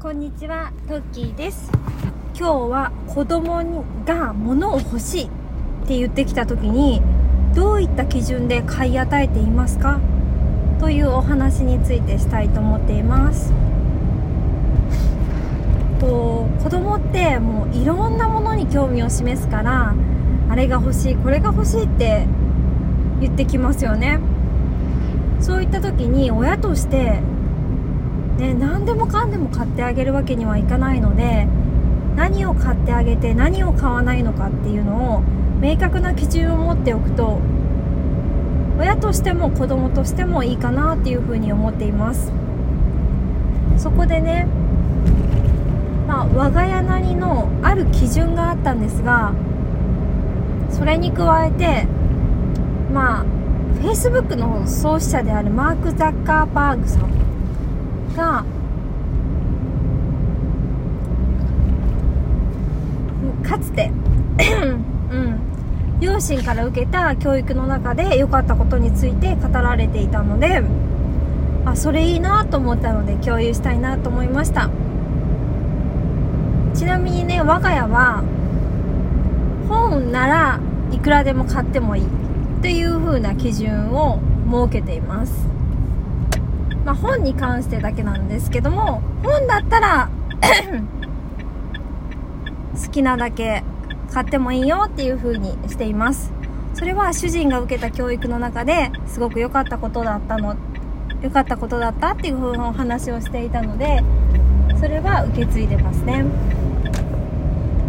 こんにちは、トッキーです。今日は子供が物を欲しいって言ってきた時に、どういった基準で買い与えていますか？というお話についてしたいと思っています。こう子供ってもういろんなものに興味を示すから、あれが欲しい、これが欲しいって言ってきますよね。そういった時に親としてね、何でもかんでも買ってあげるわけにはいかないので何を買ってあげて何を買わないのかっていうのを明確な基準を持っておくと親としても子供としてもいいかなっていうふうに思っています。そこでね、まあ、我が家なりのある基準があったんですがそれに加えてまあ Facebook の創始者であるマーク・ザッカーバーグさんがかつてうん両親から受けた教育の中で良かったことについて語られていたのであそれいいなと思ったので共有したいなと思いました。ちなみにね我が家は本ならいくらでも買ってもいいという風な基準を設けています。まあ、本に関してだけなんですけども本だったら 好きなだけ買ってもいいよっていう風にしています。それは主人が受けた教育の中ですごく良かったことだったの良かったことだったっていう風なお話をしていたのでそれは受け継いでますね。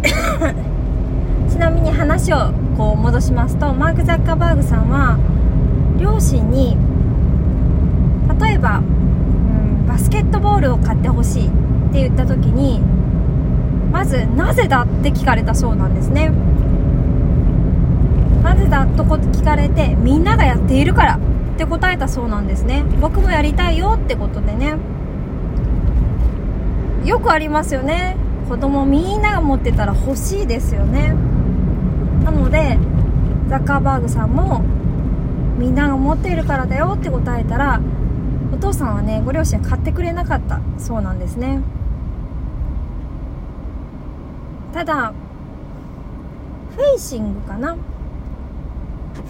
ちなみに話をこう戻しますとマーク・ザッカーバーグさんは両親に例えば、うん、バスケットボールを買ってほしいって言った時にまずなぜだって聞かれたそうなんですね。なぜだと聞かれてみんながやっているからって答えたそうなんですね。僕もやりたいよってことでね。よくありますよね。子供みんなが持ってたら欲しいですよね。なのでザッカーバーグさんもみんなが持っているからだよって答えたらお父さんはねご両親買ってくれなかったそうなんですね。ただフェンシングかな？フ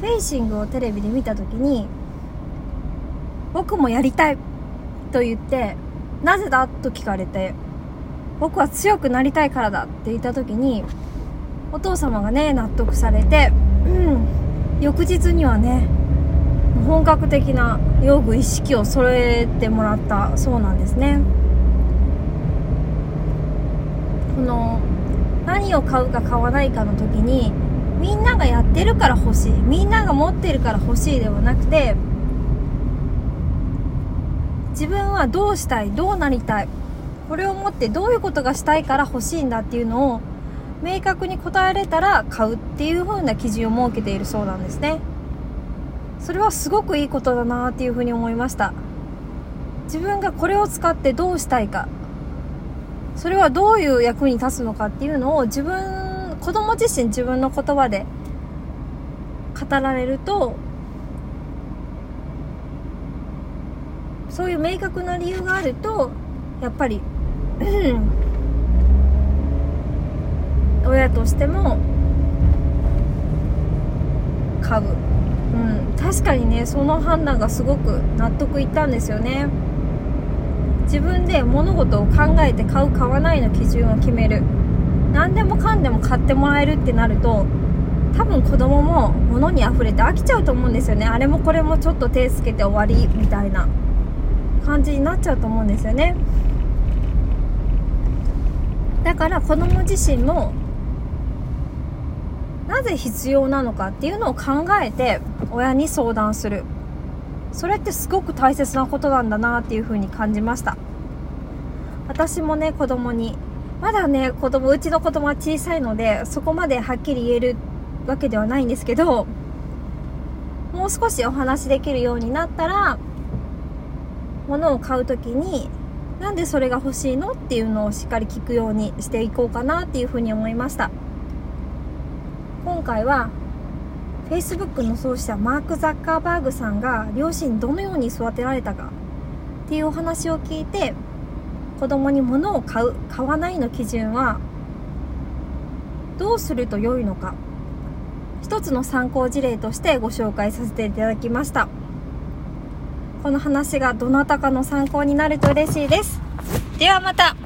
ェンシングをテレビで見た時に僕もやりたいと言ってなぜだと聞かれて僕は強くなりたいからだって言った時にお父様がね納得されてうん翌日にはね本格的な用具一式を揃えてもらったそうなんですね。この何を買うか買わないかの時にみんながやってるから欲しい。みんなが持ってるから欲しいではなくて自分はどうしたいどうなりたいこれを持ってどういうことがしたいから欲しいんだっていうのを明確に答えれたら買うっていう風な基準を設けているそうなんですね。それはすごくいいことだなっていうふうに思いました。自分がこれを使ってどうしたいか。それはどういう役に立つのかっていうのを自分子供自身自分の言葉で語られるとそういう明確な理由があるとやっぱり親としても買う。うん、確かにねその判断がすごく納得いったんですよね。自分で物事を考えて買う買わないの基準を決める。何でもかんでも買ってもらえるってなると多分子供も物に溢れて飽きちゃうと思うんですよね。あれもこれもちょっと手つけて終わりみたいな感じになっちゃうと思うんですよね。だから子供自身もなぜ必要なのかっていうのを考えて親に相談する。それってすごく大切なことなんだなっていうふうに感じました。私もね子供に。まだね子供うちの子供は小さいのでそこまではっきり言えるわけではないんですけどもう少しお話できるようになったら物を買う時になんでそれが欲しいのっていうのをしっかり聞くようにしていこうかなっていうふうに思いました。今回は Facebook の創始者マーク・ザッカーバーグさんが両親どのように育てられたかっていうお話を聞いて子供に物を買う買わないの基準はどうすると良いのか。一つの参考事例としてご紹介させていただきました。この話がどなたかの参考になると嬉しいです。ではまた。